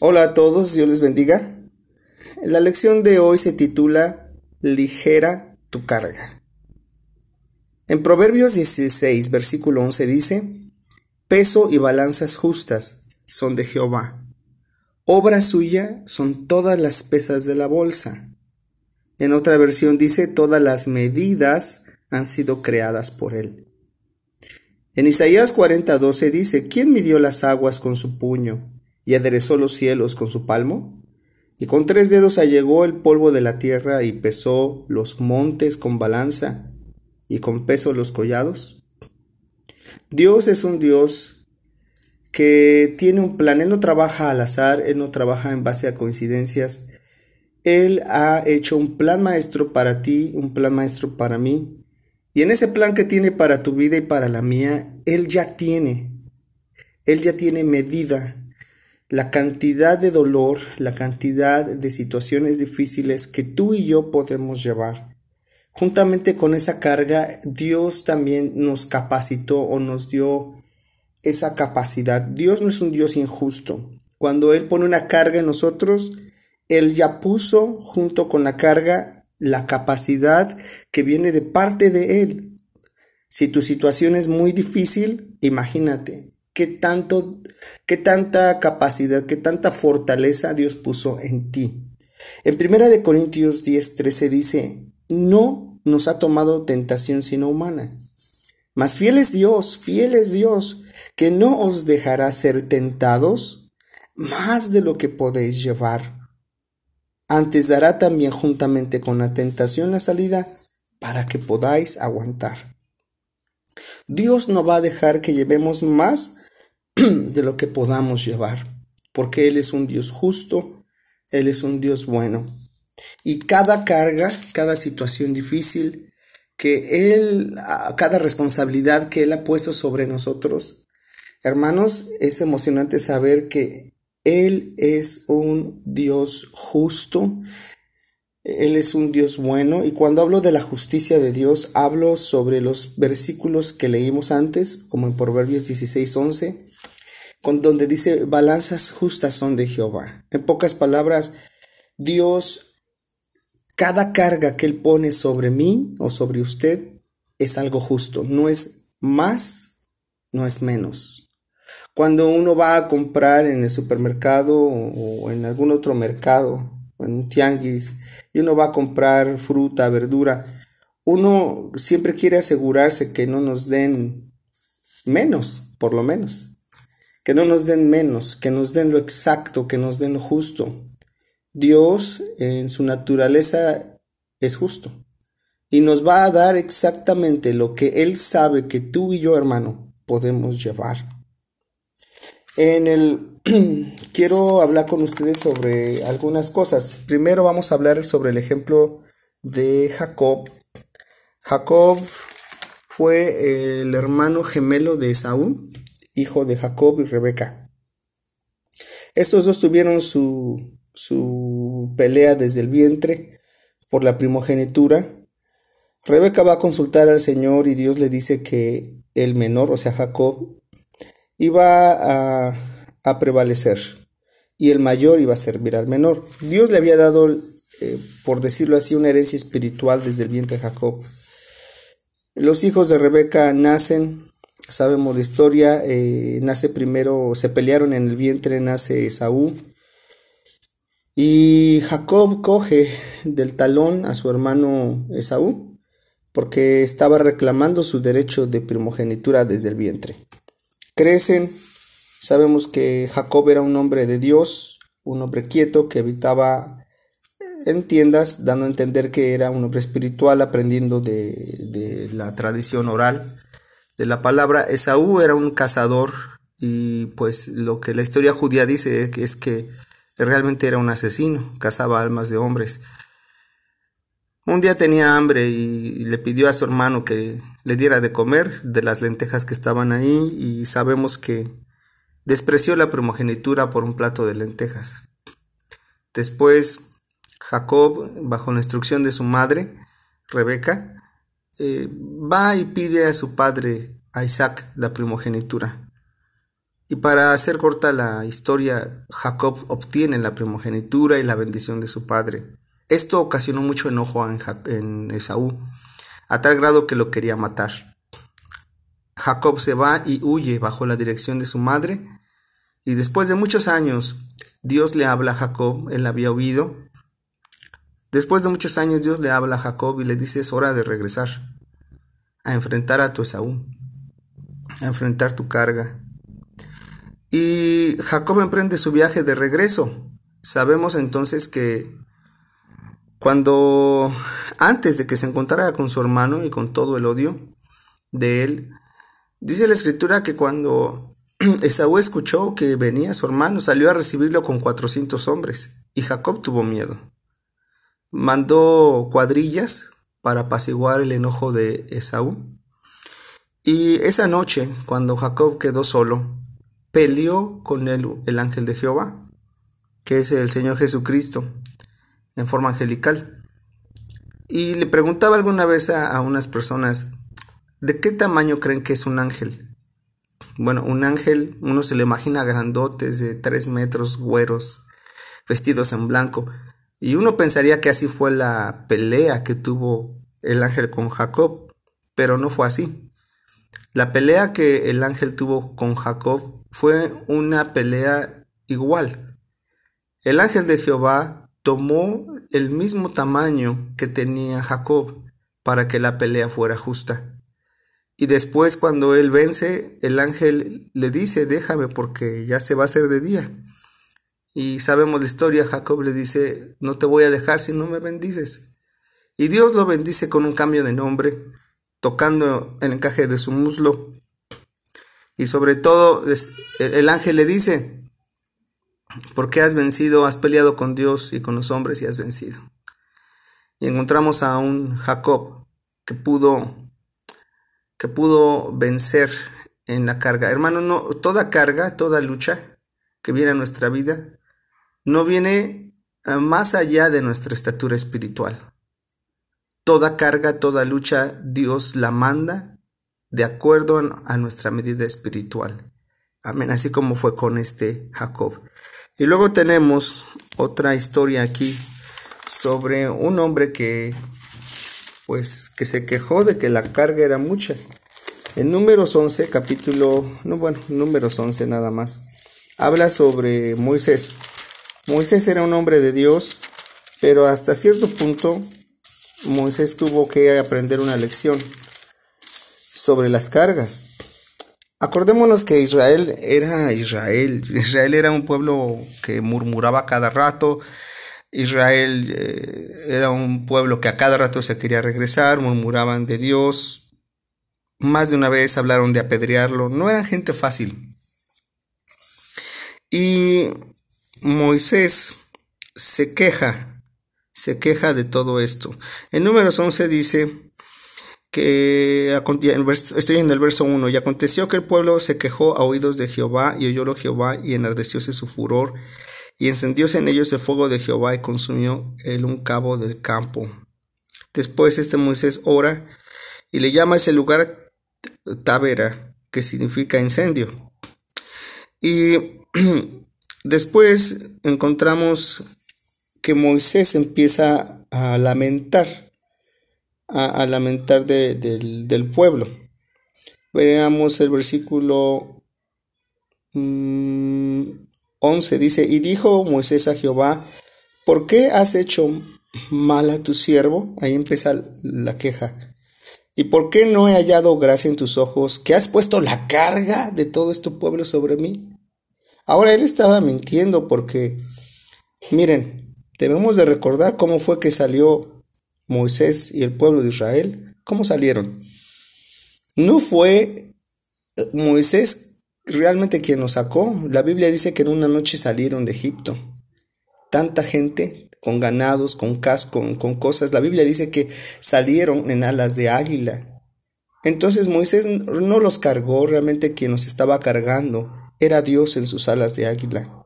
Hola a todos, Dios les bendiga. La lección de hoy se titula Ligera tu carga. En Proverbios 16, versículo 11 dice, Peso y balanzas justas son de Jehová. Obra suya son todas las pesas de la bolsa. En otra versión dice, todas las medidas han sido creadas por él. En Isaías 40:12 dice, ¿quién midió las aguas con su puño? Y aderezó los cielos con su palmo? Y con tres dedos allegó el polvo de la tierra y pesó los montes con balanza y con peso los collados. Dios es un Dios que tiene un plan, Él no trabaja al azar, Él no trabaja en base a coincidencias, Él ha hecho un plan maestro para ti, un plan maestro para mí, y en ese plan que tiene para tu vida y para la mía, Él ya tiene, Él ya tiene medida la cantidad de dolor, la cantidad de situaciones difíciles que tú y yo podemos llevar. Juntamente con esa carga, Dios también nos capacitó o nos dio esa capacidad. Dios no es un Dios injusto. Cuando Él pone una carga en nosotros, Él ya puso junto con la carga la capacidad que viene de parte de Él. Si tu situación es muy difícil, imagínate, qué tanto, qué tanta capacidad, qué tanta fortaleza Dios puso en ti. En Primera de Corintios 10, 13 dice, no nos ha tomado tentación sino humana. Mas fiel es Dios, fiel es Dios, que no os dejará ser tentados más de lo que podéis llevar. Antes dará también juntamente con la tentación la salida para que podáis aguantar. Dios no va a dejar que llevemos más de lo que podamos llevar, porque Él es un Dios justo, Él es un Dios bueno. Y cada carga, cada situación difícil que Él, cada responsabilidad que Él ha puesto sobre nosotros, hermanos, es emocionante saber que Él es un Dios justo, Él es un Dios bueno, y cuando hablo de la justicia de Dios, hablo sobre los versículos que leímos antes, como en Proverbios 16, 11, con donde dice balanzas justas son de Jehová. En pocas palabras, Dios, cada carga que Él pone sobre mí o sobre usted es algo justo, no es más, no es menos. Cuando uno va a comprar en el supermercado o en algún otro mercado, en tianguis, y uno va a comprar fruta, verdura, uno siempre quiere asegurarse que no nos den menos, por lo menos que no nos den menos, que nos den lo exacto, que nos den lo justo. Dios en su naturaleza es justo y nos va a dar exactamente lo que Él sabe que tú y yo, hermano, podemos llevar. En el quiero hablar con ustedes sobre algunas cosas. Primero vamos a hablar sobre el ejemplo de Jacob. Jacob fue el hermano gemelo de Esaú hijo de Jacob y Rebeca. Estos dos tuvieron su, su pelea desde el vientre por la primogenitura. Rebeca va a consultar al Señor y Dios le dice que el menor, o sea Jacob, iba a, prevalecer y el mayor iba a servir al menor. Dios le había dado, eh, por decirlo así, una herencia espiritual desde el vientre de Jacob. Los hijos de Rebeca nacen sabemos la historia, eh, nace primero, se pelearon en el vientre, nace Esaú. Y Jacob coge del talón a su hermano Esaú, porque estaba reclamando su derecho de primogenitura desde el vientre. Crecen, sabemos que Jacob era un hombre de Dios, un hombre quieto que habitaba en tiendas, dando a entender que era un hombre espiritual, aprendiendo de, de la tradición oral la palabra. Esaú era un cazador y pues lo que la historia judía dice es que realmente era un asesino, cazaba almas de hombres. Un día tenía hambre y le pidió a su hermano que le diera de comer de las lentejas que estaban ahí y sabemos que despreció la primogenitura por un plato de lentejas. Después Jacob, bajo la instrucción de su madre, Rebeca, eh, va y pide a su padre, a Isaac, la primogenitura. Y para hacer corta la historia, Jacob obtiene la primogenitura y la bendición de su padre. Esto ocasionó mucho enojo en, Esaú, a tal grado que lo quería matar. Jacob se va y huye bajo la dirección de su madre, y después de muchos años, Dios le habla a Jacob, él había huido. Después de muchos años, Dios le habla a Jacob y le dice, es hora de regresar, a enfrentar a tu Esaú, a enfrentar tu carga. Y Jacob emprende su viaje de regreso. Sabemos entonces que cuando antes de que se encontrara con su hermano y con todo el odio de él, dice la escritura que cuando Esaú escuchó que venía su hermano, salió a recibirlo con cuatrocientos hombres, y Jacob tuvo miedo. Mandó cuadrillas para apaciguar el enojo de Esaú. Y esa noche, cuando Jacob quedó solo, peleó con él el ángel de Jehová, que es el Señor Jesucristo, en forma angelical. Y le preguntaba alguna vez a, unas personas, ¿de qué tamaño creen que es un ángel? Bueno, un ángel, uno se le imagina grandotes de tres metros, güeros, vestidos en blanco. Y uno pensaría que así fue la pelea que tuvo el ángel con Jacob, pero no fue así. La pelea que el ángel tuvo con Jacob fue una pelea igual. El ángel de Jehová tomó el mismo tamaño que tenía Jacob para que la pelea fuera justa. Y después cuando él vence, el ángel le dice, déjame porque ya se va a hacer de día. Y sabemos la historia, Jacob le dice, no te voy a dejar si no me bendices. Y Dios lo bendice con un cambio de nombre, tocando el encaje de su muslo. Y sobre todo el ángel le dice, porque has vencido, has peleado con Dios y con los hombres y has vencido. Y encontramos a un Jacob que pudo que pudo vencer en la carga. Hermano, no toda carga, toda lucha que viene a nuestra vida no viene eh, más allá de nuestra estatura espiritual. Toda carga, toda lucha, Dios la manda de acuerdo a nuestra medida espiritual. Amén, así como fue con este Jacob. Y luego tenemos otra historia aquí sobre un hombre que pues que se quejó de que la carga era mucha. En números 11, capítulo, no bueno, números 11 nada más, habla sobre Moisés. Moisés era un hombre de Dios, pero hasta cierto punto Moisés tuvo que aprender una lección sobre las cargas. Acordémonos que Israel era Israel. Israel era un pueblo que murmuraba cada rato. Israel eh, era un pueblo que a cada rato se quería regresar, murmuraban de Dios. Más de una vez hablaron de apedrearlo. No era gente fácil. Y Moisés se queja, se queja de todo esto. En números 11 dice, que estoy en el verso 1, y aconteció que el pueblo se quejó a oídos de Jehová, y oyólo Jehová, y enardecióse su furor, y encendióse en ellos el fuego de Jehová, y consumió el un cabo del campo. Después este Moisés ora, y le llama a ese lugar Tavera, que significa incendio. Y después encontramos que Moisés empieza a lamentar a, lamentar del, pueblo. Veamos el versículo 11, mm, dice, y dijo Moisés a Jehová, ¿por qué has hecho mal a tu siervo? Ahí empieza la queja. ¿Y por qué no he hallado gracia en tus ojos que has puesto la carga de todo este pueblo sobre mí? Ahora él estaba mintiendo porque, miren, debemos de recordar cómo fue que salió Moisés y el pueblo de Israel, ¿cómo salieron? No fue eh, Moisés realmente quien los sacó. La Biblia dice que en una noche salieron de Egipto. Tanta gente con ganados, con casco, con, cosas. La Biblia dice que salieron en alas de águila. Entonces Moisés no los cargó, realmente quien los estaba cargando era Dios en sus alas de águila.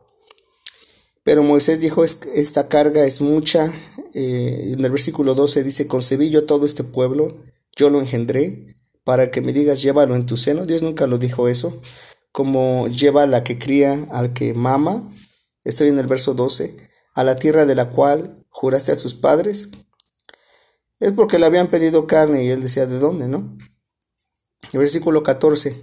Pero Moisés dijo, esta carga es mucha. Eh, en el versículo 12 dice, concebí yo todo este pueblo, yo lo engendré, para que me digas, llévalo en tu seno. Dios nunca lo dijo eso. como lleva la que cría al que mama, estoy en el verso 12, a la tierra de la cual juraste a sus padres, es porque le habían pedido carne y él decía, ¿de dónde, no? El versículo 14,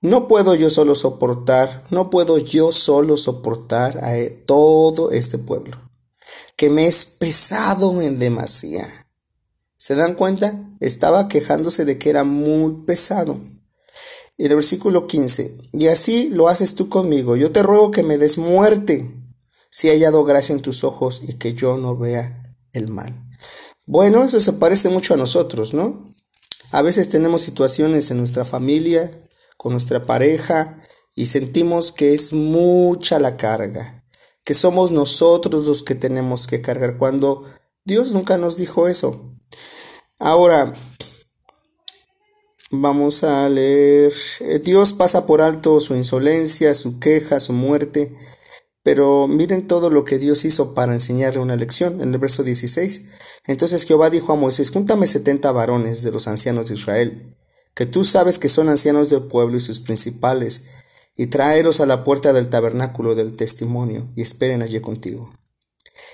no puedo yo solo soportar, no puedo yo solo soportar a todo este pueblo, que me es pesado en demasía. ¿Se dan cuenta? Estaba quejándose de que era muy pesado. El versículo 15, y así lo haces tú conmigo, yo te ruego que me des muerte, si he hallado gracia en tus ojos y que yo no vea el mal. Bueno, eso se parece mucho a nosotros, ¿no? A veces tenemos situaciones en nuestra familia, nuestra pareja, y sentimos que es mucha la carga, que somos nosotros los que tenemos que cargar, cuando Dios nunca nos dijo eso. Ahora, vamos a leer, eh, Dios pasa por alto su insolencia, su queja, su muerte, pero miren todo lo que Dios hizo para enseñarle una lección en el verso 16. Entonces Jehová dijo a Moisés, júntame setenta varones de los ancianos de Israel, que tú sabes que son ancianos del pueblo y sus principales, y tráelos a la puerta del tabernáculo del testimonio, y esperen allí contigo.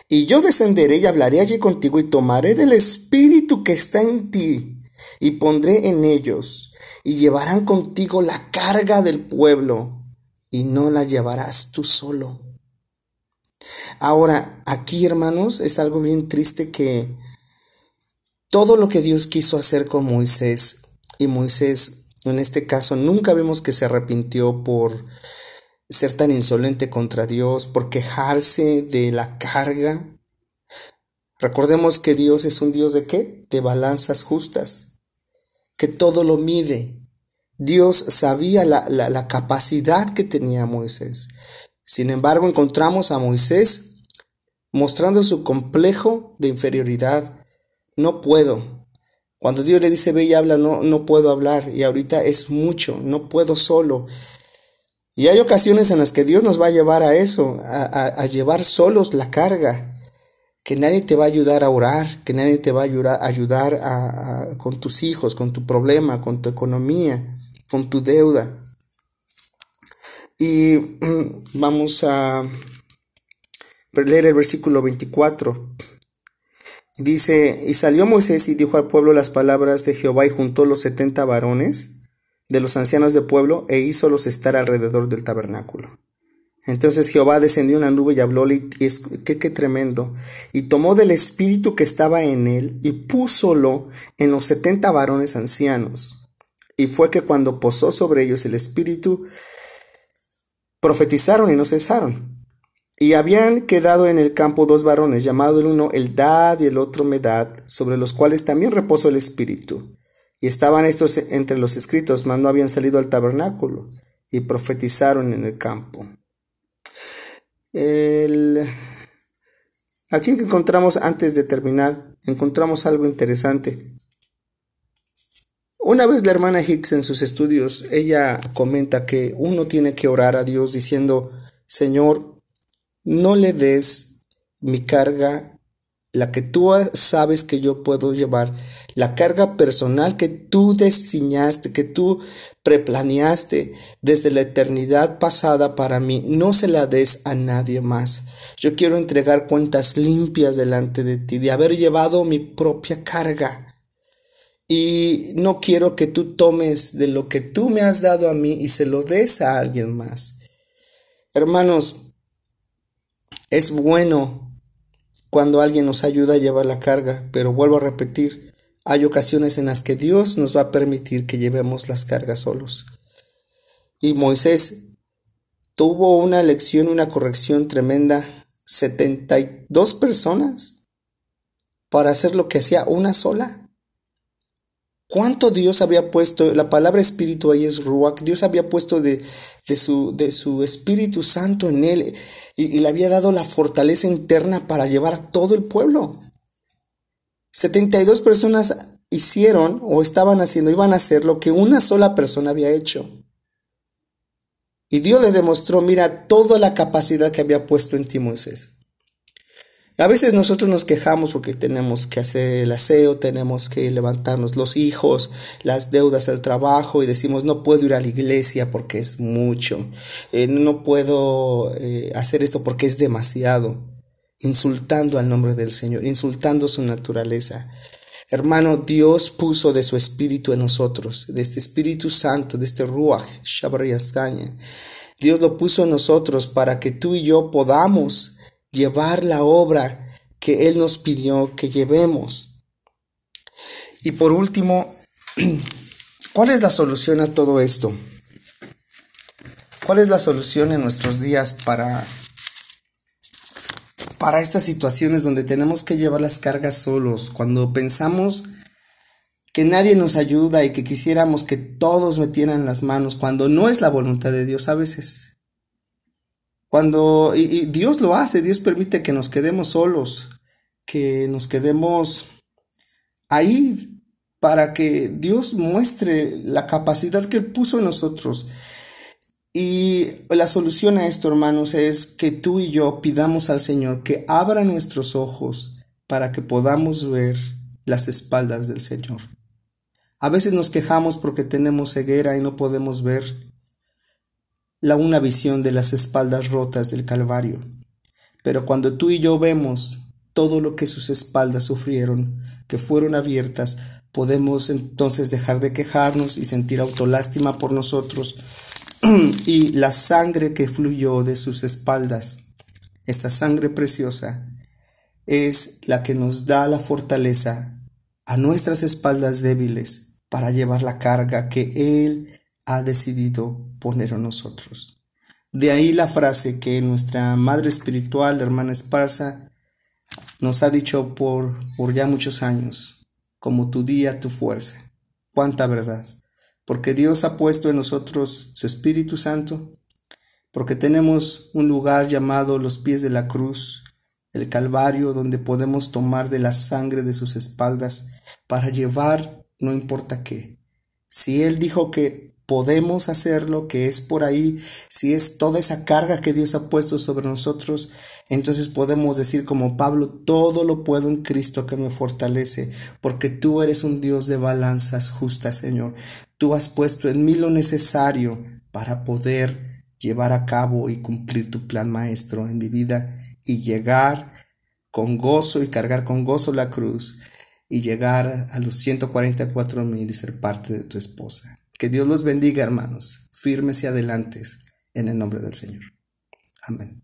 Y yo descenderé y hablaré allí contigo, y tomaré del espíritu que está en ti, y pondré en ellos, y llevarán contigo la carga del pueblo, y no la llevarás tú solo Ahora, aquí, hermanos, es algo bien triste que todo lo que Dios quiso hacer con Moisés, y Moisés, en este caso, nunca vemos que se arrepintió por ser tan insolente contra Dios, por quejarse de la carga. Recordemos que Dios es un Dios de qué? De balanzas justas, que todo lo mide. Dios sabía la, la capacidad que tenía Moisés. Sin embargo, encontramos a Moisés mostrando su complejo de inferioridad. No puedo. Cuando Dios le dice ve y habla, no, no puedo hablar. Y ahorita es mucho, no puedo solo. Y hay ocasiones en las que Dios nos va a llevar a eso, a, llevar solos la carga. Que nadie te va a ayudar a orar, que nadie te va a ayudar, ayudar con tus hijos, con tu problema, con tu economía, con tu deuda. Y vamos a leer el versículo 24. Dice, y salió Moisés y dijo al pueblo las palabras de Jehová y juntó los setenta varones de los ancianos del pueblo e hízolos estar alrededor del tabernáculo. Entonces Jehová descendió en la nube y hablóle, y qué, qué tremendo, y tomó del espíritu que estaba en él y púsolo en los setenta varones ancianos. Y fue que cuando posó sobre ellos el espíritu, profetizaron y no cesaron. Y habían quedado en el campo dos varones, llamado el uno Eldad y el otro Medad, sobre los cuales también reposó el Espíritu. Y estaban estos entre los escritos, mas no habían salido al tabernáculo, y profetizaron en el campo. Aquí encontramos, antes de terminar, encontramos algo interesante. Una vez la hermana Hicks en sus estudios, ella comenta que uno tiene que orar a Dios diciendo, Señor, no le des mi carga, la que tú sabes que yo puedo llevar, la carga personal que tú diseñaste, que tú preplaneaste desde la eternidad pasada para mí, no se la des a nadie más. Yo quiero entregar cuentas limpias delante de ti, de haber llevado mi propia carga y no quiero que tú tomes de lo que tú me has dado a mí y se lo des a alguien más. Hermanos, es bueno cuando alguien nos ayuda a llevar la carga, pero vuelvo a repetir, hay ocasiones en las que Dios nos va a permitir que llevemos las cargas solos. Y Moisés tuvo una lección, una corrección tremenda, 72 personas para hacer lo que hacía una sola. ¿Cuánto Dios había puesto? La palabra espíritu ahí es Ruach. Dios había puesto de, su, Espíritu Santo en él y, le había dado la fortaleza interna para llevar a todo el pueblo. 72 personas hicieron o estaban haciendo, iban a hacer lo que una sola persona había hecho. Y Dios le demostró, mira, toda la capacidad que había puesto en ti. A veces nosotros nos quejamos porque tenemos que hacer el aseo, tenemos que levantarnos los hijos, las deudas al trabajo y decimos no puedo ir a la iglesia porque es mucho, eh, no puedo eh, hacer esto porque es demasiado, insultando al nombre del Señor, insultando su naturaleza. Hermano, Dios puso de su espíritu en nosotros, de este Espíritu Santo, de este Ruach, Shabarayascaña. Dios lo puso en nosotros para que tú y yo podamos llevar la obra que Él nos pidió que llevemos. Y por último, ¿cuál es la solución a todo esto? ¿Cuál es la solución en nuestros días para, para estas situaciones donde tenemos que llevar las cargas solos? Cuando pensamos que nadie nos ayuda y que quisiéramos que todos metieran las manos, cuando no es la voluntad de Dios a veces. Cuando y, Dios lo hace, Dios permite que nos quedemos solos, que nos quedemos ahí para que Dios muestre la capacidad que Él puso en nosotros. Y la solución a esto, hermanos, es que tú y yo pidamos al Señor que abra nuestros ojos para que podamos ver las espaldas del Señor. A veces nos quejamos porque tenemos ceguera y no podemos ver la una visión de las espaldas rotas del Calvario. Pero cuando tú y yo vemos todo lo que sus espaldas sufrieron, que fueron abiertas, podemos entonces dejar de quejarnos y sentir autolástima por nosotros y la sangre que fluyó de sus espaldas, esa sangre preciosa, es la que nos da la fortaleza a nuestras espaldas débiles para llevar la carga que Él ha decidido poner a nosotros. De ahí la frase que nuestra madre espiritual, hermana Esparza, nos ha dicho por, por ya muchos años, como tu día, tu fuerza. Cuánta verdad. Porque Dios ha puesto en nosotros su Espíritu Santo, porque tenemos un lugar llamado los pies de la cruz, el Calvario, donde podemos tomar de la sangre de sus espaldas para llevar no importa qué. Si Él dijo que podemos hacerlo, que es por ahí, si es toda esa carga que Dios ha puesto sobre nosotros, entonces podemos decir como Pablo, todo lo puedo en Cristo que me fortalece, porque tú eres un Dios de balanzas justas, Señor. Tú has puesto en mí lo necesario para poder llevar a cabo y cumplir tu plan maestro en mi vida y llegar con gozo y cargar con gozo la cruz y llegar a los 144 mil y ser parte de tu esposa. Que Dios los bendiga, hermanos, firmes y adelantes en el nombre del Señor. Amén.